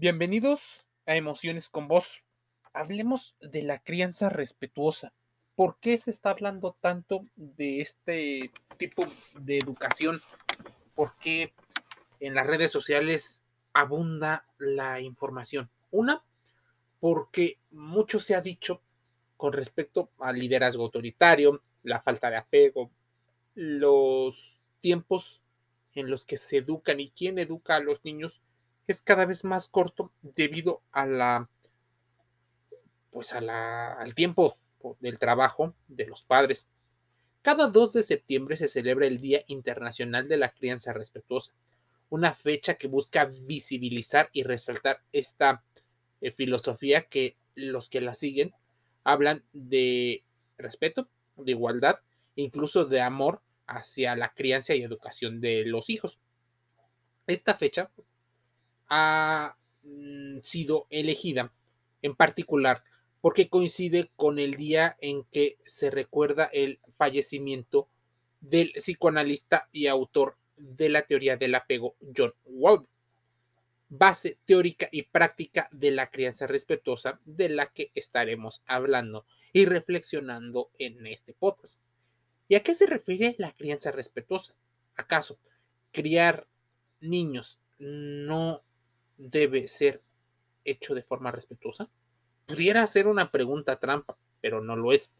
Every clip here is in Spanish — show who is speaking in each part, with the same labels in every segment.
Speaker 1: Bienvenidos a Emociones con Vos. Hablemos de la crianza respetuosa. ¿Por qué se está hablando tanto de este tipo de educación? ¿Por qué en las redes sociales abunda la información? Una, porque mucho se ha dicho con respecto al liderazgo autoritario, la falta de apego, los tiempos en los que se educan y quién educa a los niños es cada vez más corto debido a la pues a la, al tiempo del trabajo de los padres. Cada 2 de septiembre se celebra el Día Internacional de la Crianza Respetuosa, una fecha que busca visibilizar y resaltar esta eh, filosofía que los que la siguen hablan de respeto, de igualdad, incluso de amor hacia la crianza y educación de los hijos. Esta fecha ha mm, sido elegida en particular porque coincide con el día en que se recuerda el fallecimiento del psicoanalista y autor de la teoría del apego John Wald, base teórica y práctica de la crianza respetuosa de la que estaremos hablando y reflexionando en este podcast. ¿Y a qué se refiere la crianza respetuosa? ¿Acaso criar niños no debe ser hecho de forma respetuosa? Pudiera ser una pregunta trampa, pero no lo es.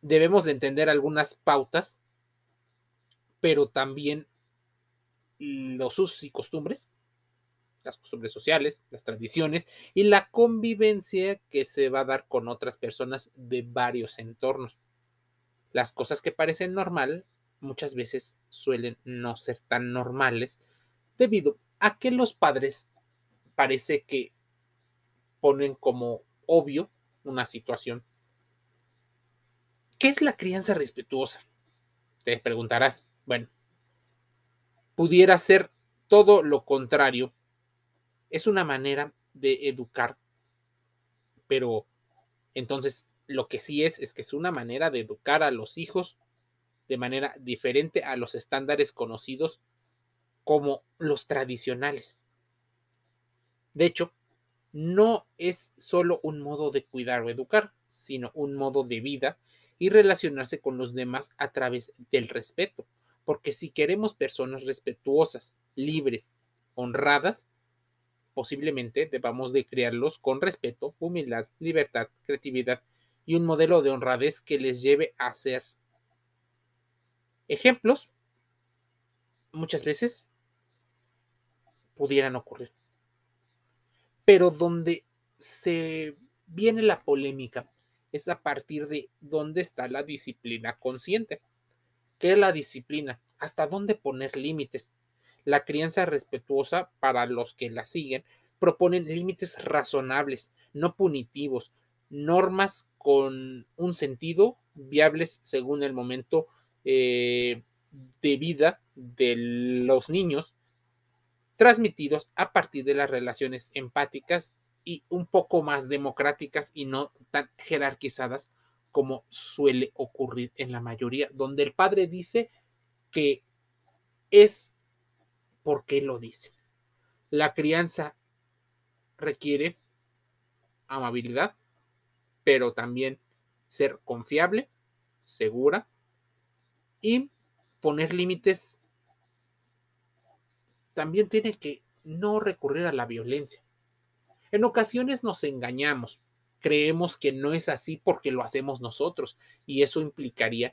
Speaker 1: Debemos de entender algunas pautas, pero también los usos y costumbres, las costumbres sociales, las tradiciones y la convivencia que se va a dar con otras personas de varios entornos. Las cosas que parecen normal muchas veces suelen no ser tan normales debido a que los padres parece que ponen como obvio una situación. ¿Qué es la crianza respetuosa? Te preguntarás. Bueno, pudiera ser todo lo contrario. Es una manera de educar, pero entonces lo que sí es es que es una manera de educar a los hijos de manera diferente a los estándares conocidos como los tradicionales. De hecho, no es solo un modo de cuidar o educar, sino un modo de vida y relacionarse con los demás a través del respeto. Porque si queremos personas respetuosas, libres, honradas, posiblemente debamos de criarlos con respeto, humildad, libertad, creatividad y un modelo de honradez que les lleve a ser ejemplos, muchas veces pudieran ocurrir. Pero donde se viene la polémica es a partir de dónde está la disciplina consciente. ¿Qué es la disciplina? ¿Hasta dónde poner límites? La crianza respetuosa para los que la siguen proponen límites razonables, no punitivos, normas con un sentido viables según el momento eh, de vida de los niños transmitidos a partir de las relaciones empáticas y un poco más democráticas y no tan jerarquizadas como suele ocurrir en la mayoría, donde el padre dice que es porque lo dice. La crianza requiere amabilidad, pero también ser confiable, segura y poner límites también tiene que no recurrir a la violencia. En ocasiones nos engañamos, creemos que no es así porque lo hacemos nosotros y eso implicaría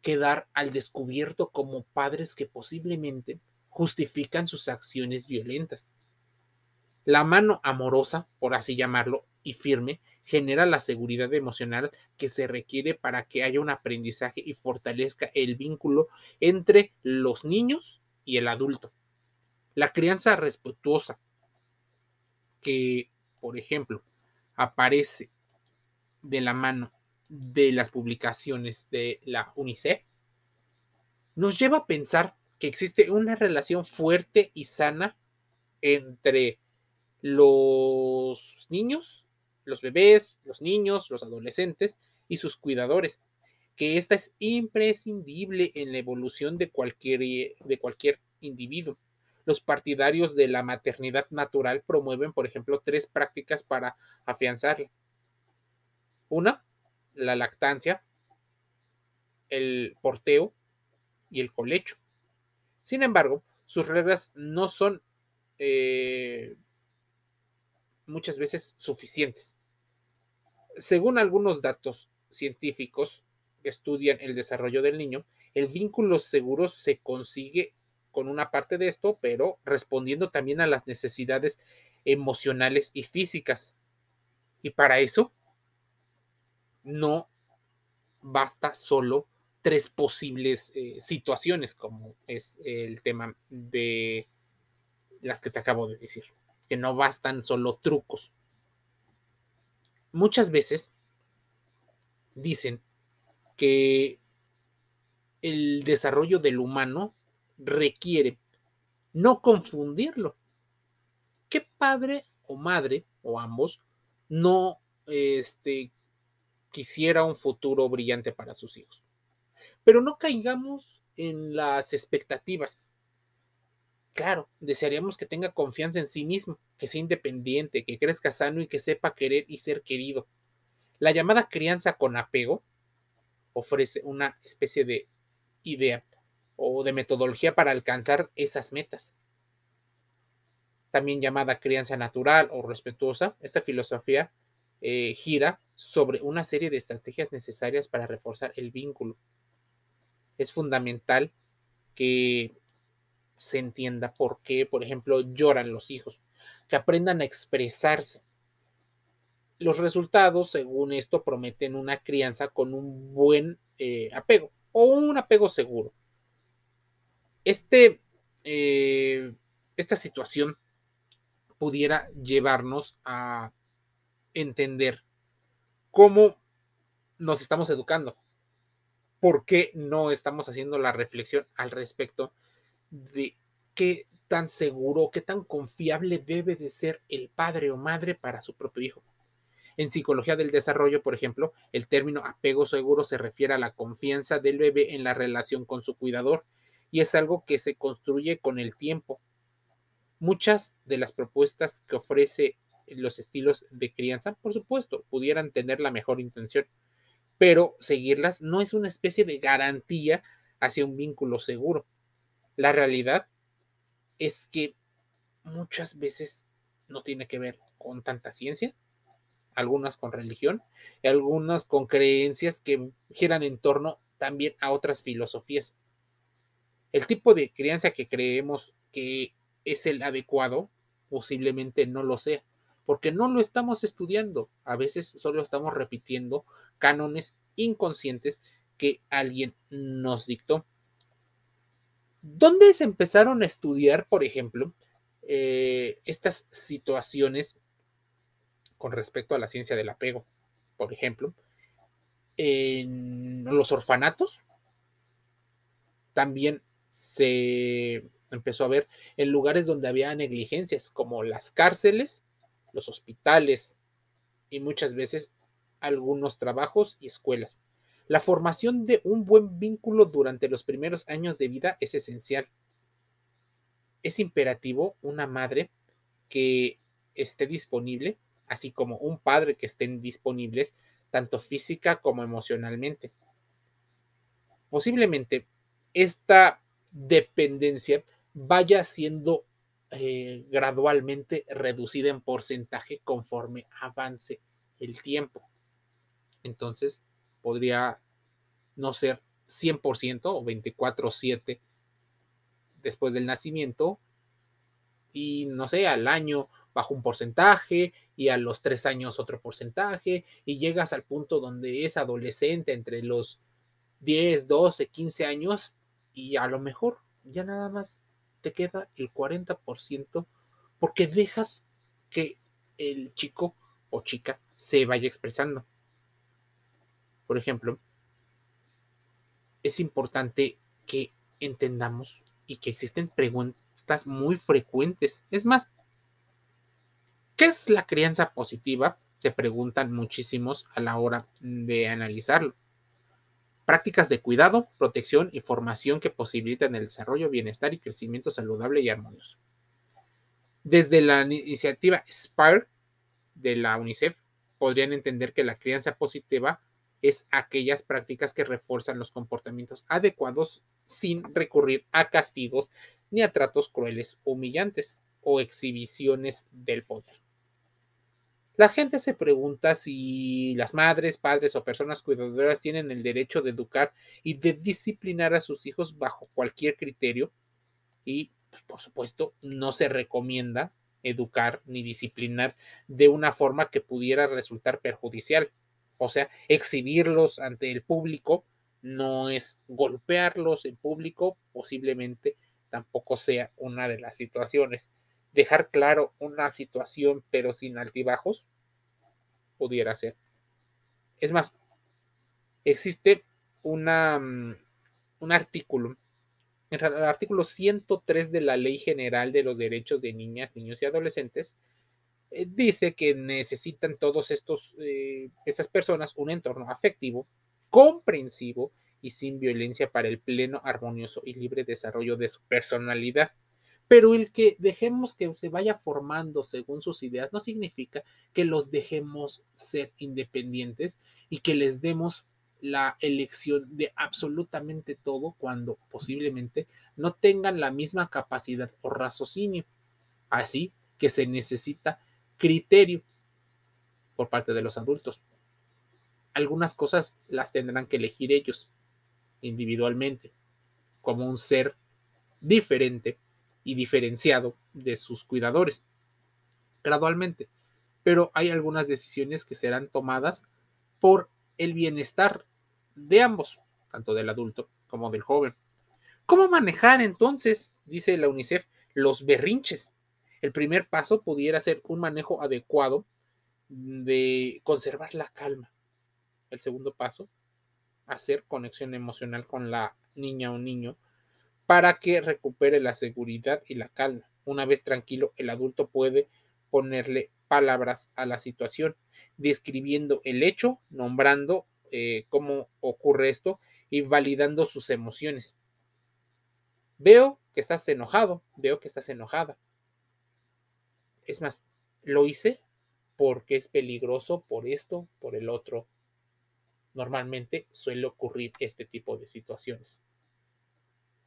Speaker 1: quedar al descubierto como padres que posiblemente justifican sus acciones violentas. La mano amorosa, por así llamarlo, y firme, genera la seguridad emocional que se requiere para que haya un aprendizaje y fortalezca el vínculo entre los niños y el adulto. La crianza respetuosa, que, por ejemplo, aparece de la mano de las publicaciones de la UNICEF, nos lleva a pensar que existe una relación fuerte y sana entre los niños, los bebés, los niños, los adolescentes y sus cuidadores, que esta es imprescindible en la evolución de cualquier, de cualquier individuo Los partidarios de la maternidad natural promueven, por ejemplo, tres prácticas para afianzarla. Una, la lactancia, el porteo y el colecho. Sin embargo, sus reglas no son eh, muchas veces suficientes. Según algunos datos científicos que estudian el desarrollo del niño, el vínculo seguro se consigue con una parte de esto, pero respondiendo también a las necesidades emocionales y físicas. Y para eso no basta solo tres posibles eh, situaciones, como es el tema de las que te acabo de decir, que no bastan solo trucos. Muchas veces dicen que el desarrollo del humano requiere no confundirlo. ¿Qué padre o madre, o ambos, no este, quisiera un futuro brillante para sus hijos? Pero no caigamos en las expectativas. Claro, desearíamos que tenga confianza en sí mismo, que sea independiente, que crezca sano y que sepa querer y ser querido. La llamada crianza con apego ofrece una especie de idea o de metodología para alcanzar esas metas. También llamada crianza natural o respetuosa, esta filosofía eh, gira sobre una serie de estrategias necesarias para reforzar el vínculo. Es fundamental que se entienda por qué, por ejemplo, lloran los hijos, que aprendan a expresarse. Los resultados, según esto, prometen una crianza con un buen eh, apego o un apego seguro. Este, eh, esta situación pudiera llevarnos a entender cómo nos estamos educando, por qué no estamos haciendo la reflexión al respecto de qué tan seguro, qué tan confiable debe de ser el padre o madre para su propio hijo. En psicología del desarrollo, por ejemplo, el término apego seguro se refiere a la confianza del bebé en la relación con su cuidador y es algo que se construye con el tiempo. Muchas de las propuestas que ofrece los estilos de crianza, por supuesto, pudieran tener la mejor intención, pero seguirlas no es una especie de garantía hacia un vínculo seguro. La realidad es que muchas veces no tiene que ver con tanta ciencia, algunas con religión y algunas con creencias que giran en torno también a otras filosofías. El tipo de crianza que creemos que es el adecuado posiblemente no lo sea, porque no lo estamos estudiando. A veces solo estamos repitiendo cánones inconscientes que alguien nos dictó. ¿Dónde se empezaron a estudiar, por ejemplo, eh, estas situaciones con respecto a la ciencia del apego? Por ejemplo, en los orfanatos también se empezó a ver en lugares donde había negligencias, como las cárceles, los hospitales y muchas veces algunos trabajos y escuelas. La formación de un buen vínculo durante los primeros años de vida es esencial. Es imperativo una madre que esté disponible, así como un padre que estén disponibles, tanto física como emocionalmente. Posiblemente esta dependencia vaya siendo eh, gradualmente reducida en porcentaje conforme avance el tiempo. Entonces, podría no ser 100% o 24/7 después del nacimiento y no sé, al año bajo un porcentaje y a los tres años otro porcentaje y llegas al punto donde es adolescente entre los 10, 12, 15 años y a lo mejor ya nada más te queda el 40% porque dejas que el chico o chica se vaya expresando. Por ejemplo, es importante que entendamos y que existen preguntas muy frecuentes. Es más, ¿qué es la crianza positiva? Se preguntan muchísimos a la hora de analizarlo. Prácticas de cuidado, protección y formación que posibilitan el desarrollo, bienestar y crecimiento saludable y armonioso. Desde la iniciativa SPIRE de la UNICEF, podrían entender que la crianza positiva es aquellas prácticas que refuerzan los comportamientos adecuados sin recurrir a castigos ni a tratos crueles humillantes o exhibiciones del poder. La gente se pregunta si las madres, padres o personas cuidadoras tienen el derecho de educar y de disciplinar a sus hijos bajo cualquier criterio y, pues, por supuesto, no se recomienda educar ni disciplinar de una forma que pudiera resultar perjudicial. O sea, exhibirlos ante el público no es golpearlos en público, posiblemente tampoco sea una de las situaciones dejar claro una situación pero sin altibajos, pudiera ser. Es más, existe una, mm, un artículo, el artículo 103 de la Ley General de los Derechos de Niñas, Niños y Adolescentes, eh, dice que necesitan todos estos, eh, estas personas un entorno afectivo, comprensivo y sin violencia para el pleno, armonioso y libre desarrollo de su personalidad. Pero el que dejemos que se vaya formando según sus ideas no significa que los dejemos ser independientes y que les demos la elección de absolutamente todo cuando posiblemente no tengan la misma capacidad o raciocinio. Así que se necesita criterio por parte de los adultos. Algunas cosas las tendrán que elegir ellos individualmente, como un ser diferente y diferenciado de sus cuidadores, gradualmente. Pero hay algunas decisiones que serán tomadas por el bienestar de ambos, tanto del adulto como del joven. ¿Cómo manejar entonces, dice la UNICEF, los berrinches? El primer paso pudiera ser un manejo adecuado de conservar la calma. El segundo paso, hacer conexión emocional con la niña o niño para que recupere la seguridad y la calma. Una vez tranquilo, el adulto puede ponerle palabras a la situación, describiendo el hecho, nombrando eh, cómo ocurre esto y validando sus emociones. Veo que estás enojado, veo que estás enojada. Es más, lo hice porque es peligroso por esto, por el otro. Normalmente suele ocurrir este tipo de situaciones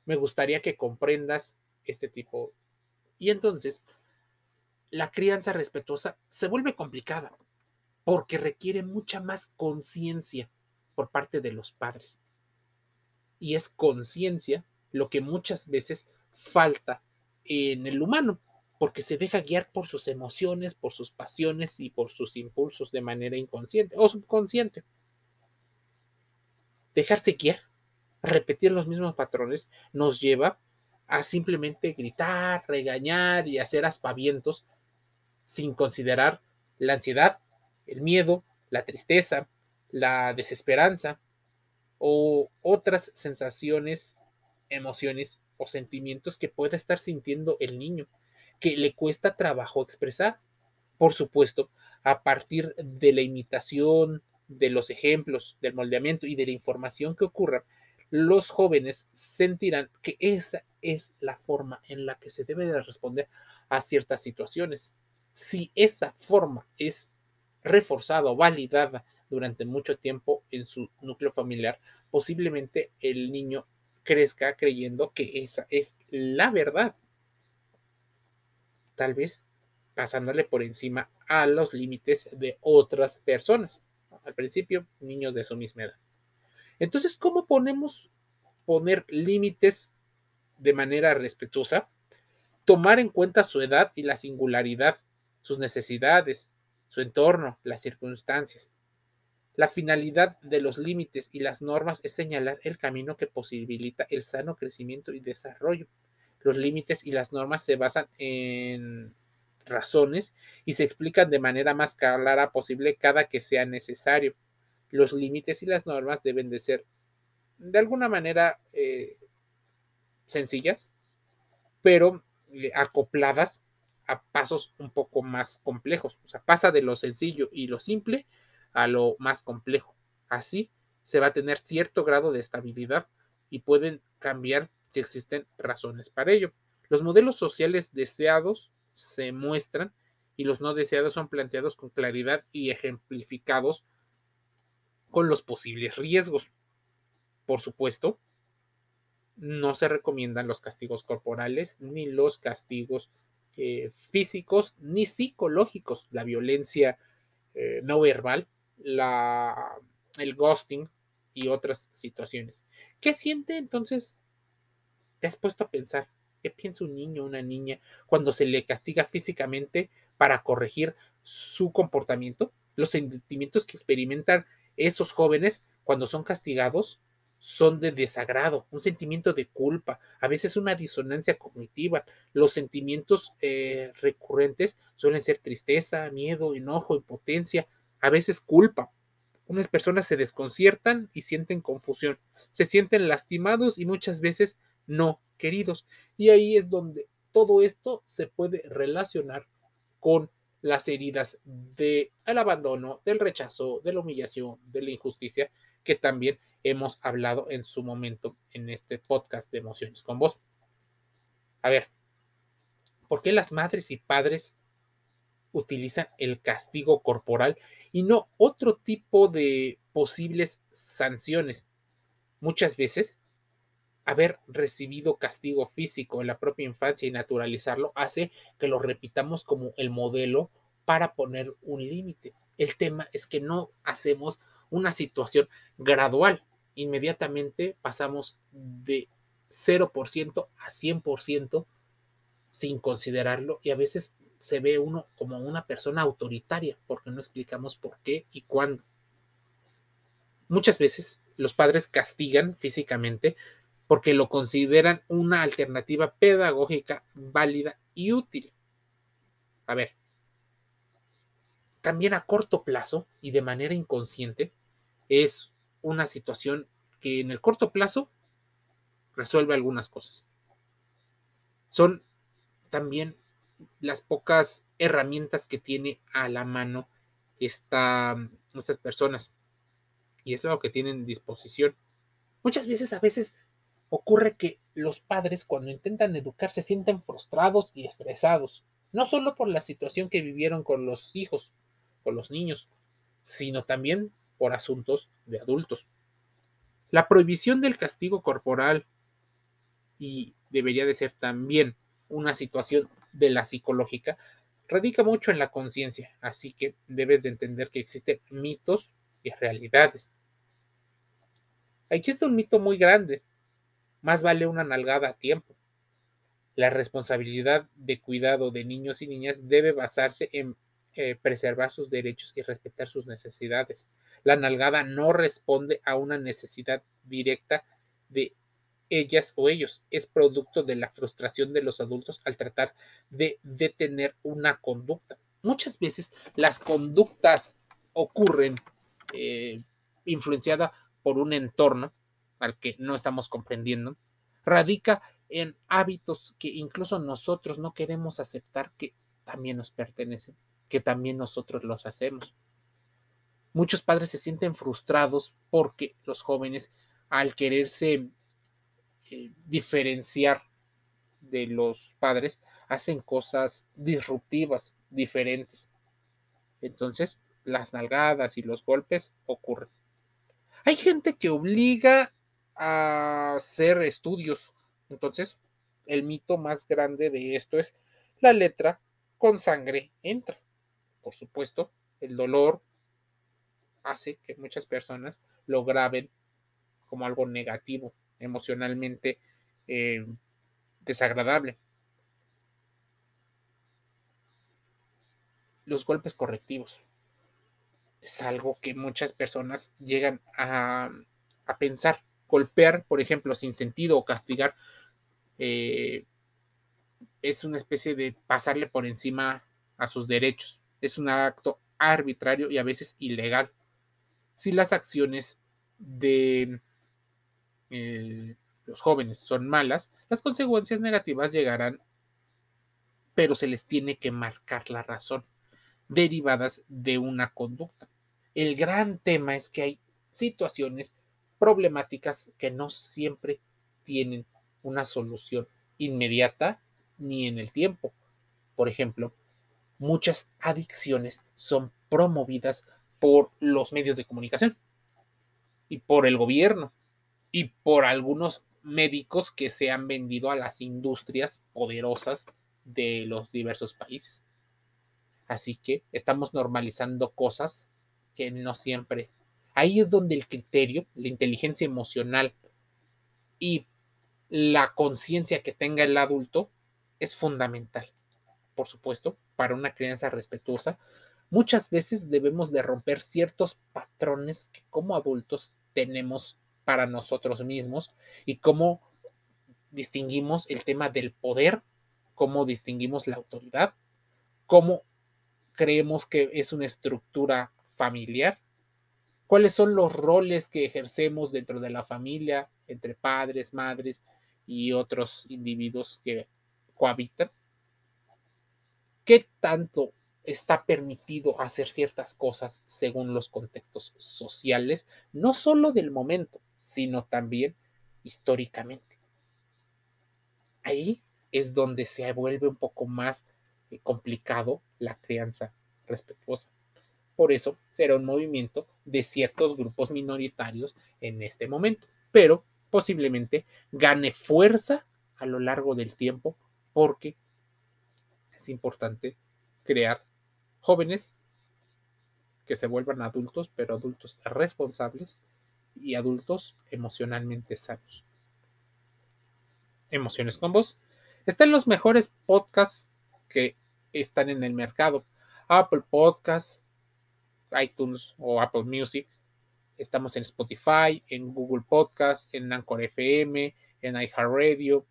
Speaker 1: me gustaría que comprendas este tipo. Y entonces, la crianza respetuosa se vuelve complicada porque requiere mucha más conciencia por parte de los padres. Y es conciencia lo que muchas veces falta en el humano, porque se deja guiar por sus emociones, por sus pasiones y por sus impulsos de manera inconsciente o subconsciente. Dejarse guiar repetir los mismos patrones nos lleva a simplemente gritar, regañar y hacer aspavientos sin considerar la ansiedad, el miedo, la tristeza, la desesperanza o otras sensaciones, emociones o sentimientos que pueda estar sintiendo el niño, que le cuesta trabajo expresar. Por supuesto, a partir de la imitación, de los ejemplos, del moldeamiento y de la información que ocurra, los jóvenes sentirán que esa es la forma en la que se debe de responder a ciertas situaciones. Si esa forma es reforzada o validada durante mucho tiempo en su núcleo familiar, posiblemente el niño crezca creyendo que esa es la verdad. Tal vez pasándole por encima a los límites de otras personas. Al principio, niños de su misma edad. Entonces, ¿cómo podemos poner límites de manera respetuosa? Tomar en cuenta su edad y la singularidad, sus necesidades, su entorno, las circunstancias. La finalidad de los límites y las normas es señalar el camino que posibilita el sano crecimiento y desarrollo. Los límites y las normas se basan en razones y se explican de manera más clara posible cada que sea necesario los límites y las normas deben de ser de alguna manera eh, sencillas, pero eh, acopladas a pasos un poco más complejos. O sea, pasa de lo sencillo y lo simple a lo más complejo. Así se va a tener cierto grado de estabilidad y pueden cambiar si existen razones para ello. Los modelos sociales deseados se muestran y los no deseados son planteados con claridad y ejemplificados con los posibles riesgos. Por supuesto, no se recomiendan los castigos corporales ni los castigos eh, físicos ni psicológicos, la violencia eh, no verbal, la, el ghosting y otras situaciones. ¿Qué siente entonces? ¿Te has puesto a pensar? ¿Qué piensa un niño o una niña cuando se le castiga físicamente para corregir su comportamiento? Los sentimientos que experimentan esos jóvenes cuando son castigados son de desagrado, un sentimiento de culpa, a veces una disonancia cognitiva. Los sentimientos eh, recurrentes suelen ser tristeza, miedo, enojo, impotencia, a veces culpa. Unas personas se desconciertan y sienten confusión, se sienten lastimados y muchas veces no queridos. Y ahí es donde todo esto se puede relacionar con las heridas del abandono, del rechazo, de la humillación, de la injusticia, que también hemos hablado en su momento en este podcast de emociones con vos. A ver, ¿por qué las madres y padres utilizan el castigo corporal y no otro tipo de posibles sanciones? Muchas veces, haber recibido castigo físico en la propia infancia y naturalizarlo hace que lo repitamos como el modelo para poner un límite. El tema es que no hacemos una situación gradual inmediatamente pasamos de 0% a 100% sin considerarlo y a veces se ve uno como una persona autoritaria porque no explicamos por qué y cuándo. Muchas veces los padres castigan físicamente porque lo consideran una alternativa pedagógica válida y útil. A ver, también a corto plazo y de manera inconsciente es una situación que en el corto plazo resuelve algunas cosas. Son también las pocas herramientas que tiene a la mano esta, estas personas. Y es lo que tienen disposición. Muchas veces, a veces ocurre que los padres cuando intentan educar se sienten frustrados y estresados, no solo por la situación que vivieron con los hijos, con los niños, sino también por asuntos de adultos. La prohibición del castigo corporal y debería de ser también una situación de la psicológica, radica mucho en la conciencia, así que debes de entender que existen mitos y realidades. Aquí está un mito muy grande, más vale una nalgada a tiempo. La responsabilidad de cuidado de niños y niñas debe basarse en eh, preservar sus derechos y respetar sus necesidades. La nalgada no responde a una necesidad directa de ellas o ellos. Es producto de la frustración de los adultos al tratar de detener una conducta. Muchas veces las conductas ocurren eh, influenciada por un entorno al que no estamos comprendiendo. Radica en hábitos que incluso nosotros no queremos aceptar que también nos pertenecen que también nosotros los hacemos. Muchos padres se sienten frustrados porque los jóvenes, al quererse eh, diferenciar de los padres, hacen cosas disruptivas, diferentes. Entonces, las nalgadas y los golpes ocurren. Hay gente que obliga a hacer estudios. Entonces, el mito más grande de esto es la letra con sangre entra por supuesto, el dolor hace que muchas personas lo graben como algo negativo, emocionalmente eh, desagradable. Los golpes correctivos es algo que muchas personas llegan a, pensar. Golpear, por ejemplo, sin sentido o castigar eh, es una especie de pasarle por encima a sus derechos es un acto arbitrario y a veces ilegal. Si las acciones de eh, los jóvenes son malas, las consecuencias negativas llegarán, pero se les tiene que marcar la razón, derivadas de una conducta. El gran tema es que hay situaciones problemáticas que no siempre tienen una solución inmediata ni en el tiempo. Por ejemplo, muchas adicciones son promovidas por los medios de comunicación y por el gobierno y por algunos médicos que se han vendido a las industrias poderosas de los diversos países. Así que estamos normalizando cosas que no siempre. Ahí es donde el criterio, la inteligencia emocional y la conciencia que tenga el adulto es fundamental. Por supuesto, para una crianza respetuosa, muchas veces debemos de romper ciertos patrones que como adultos tenemos para nosotros mismos y cómo distinguimos el tema del poder, cómo distinguimos la autoridad, cómo creemos que es una estructura familiar, cuáles son los roles que ejercemos dentro de la familia, entre padres, madres y otros individuos que cohabitan, qué tanto está permitido hacer ciertas cosas según los contextos sociales, no solo del momento, sino también históricamente. Ahí es donde se vuelve un poco más eh, complicado la crianza respetuosa. Por eso será un movimiento de ciertos grupos minoritarios en este momento, pero posiblemente gane fuerza a lo largo del tiempo porque es importante crear jóvenes que se vuelvan adultos, pero adultos responsables y adultos emocionalmente sanos. Emociones con vos. Están los mejores podcasts que están en el mercado. Apple Podcasts, iTunes o Apple Music. Estamos en Spotify, en Google Podcasts, en Anchor FM, en iHeartRadio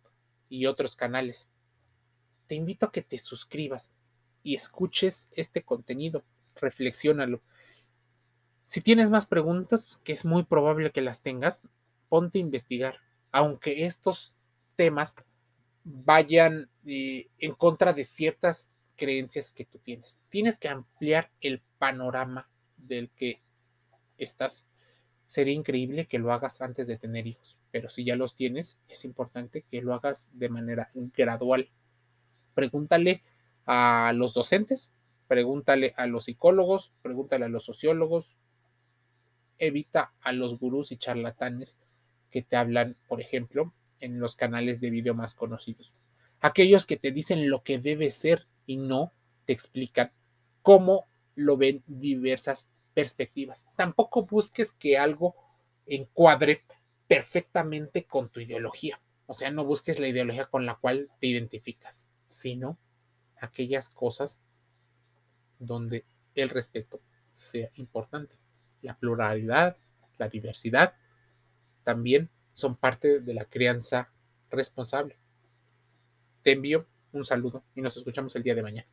Speaker 1: y otros canales. Te invito a que te suscribas y escuches este contenido. Reflexiónalo. Si tienes más preguntas, que es muy probable que las tengas, ponte a investigar. Aunque estos temas vayan eh, en contra de ciertas creencias que tú tienes. Tienes que ampliar el panorama del que estás. Sería increíble que lo hagas antes de tener hijos, pero si ya los tienes, es importante que lo hagas de manera gradual. Pregúntale a los docentes, pregúntale a los psicólogos, pregúntale a los sociólogos, evita a los gurús y charlatanes que te hablan, por ejemplo, en los canales de video más conocidos. Aquellos que te dicen lo que debe ser y no te explican cómo lo ven diversas perspectivas. Tampoco busques que algo encuadre perfectamente con tu ideología. O sea, no busques la ideología con la cual te identificas, sino aquellas cosas donde el respeto sea importante. La pluralidad, la diversidad, también son parte de la crianza responsable. Te envío un saludo y nos escuchamos el día de mañana.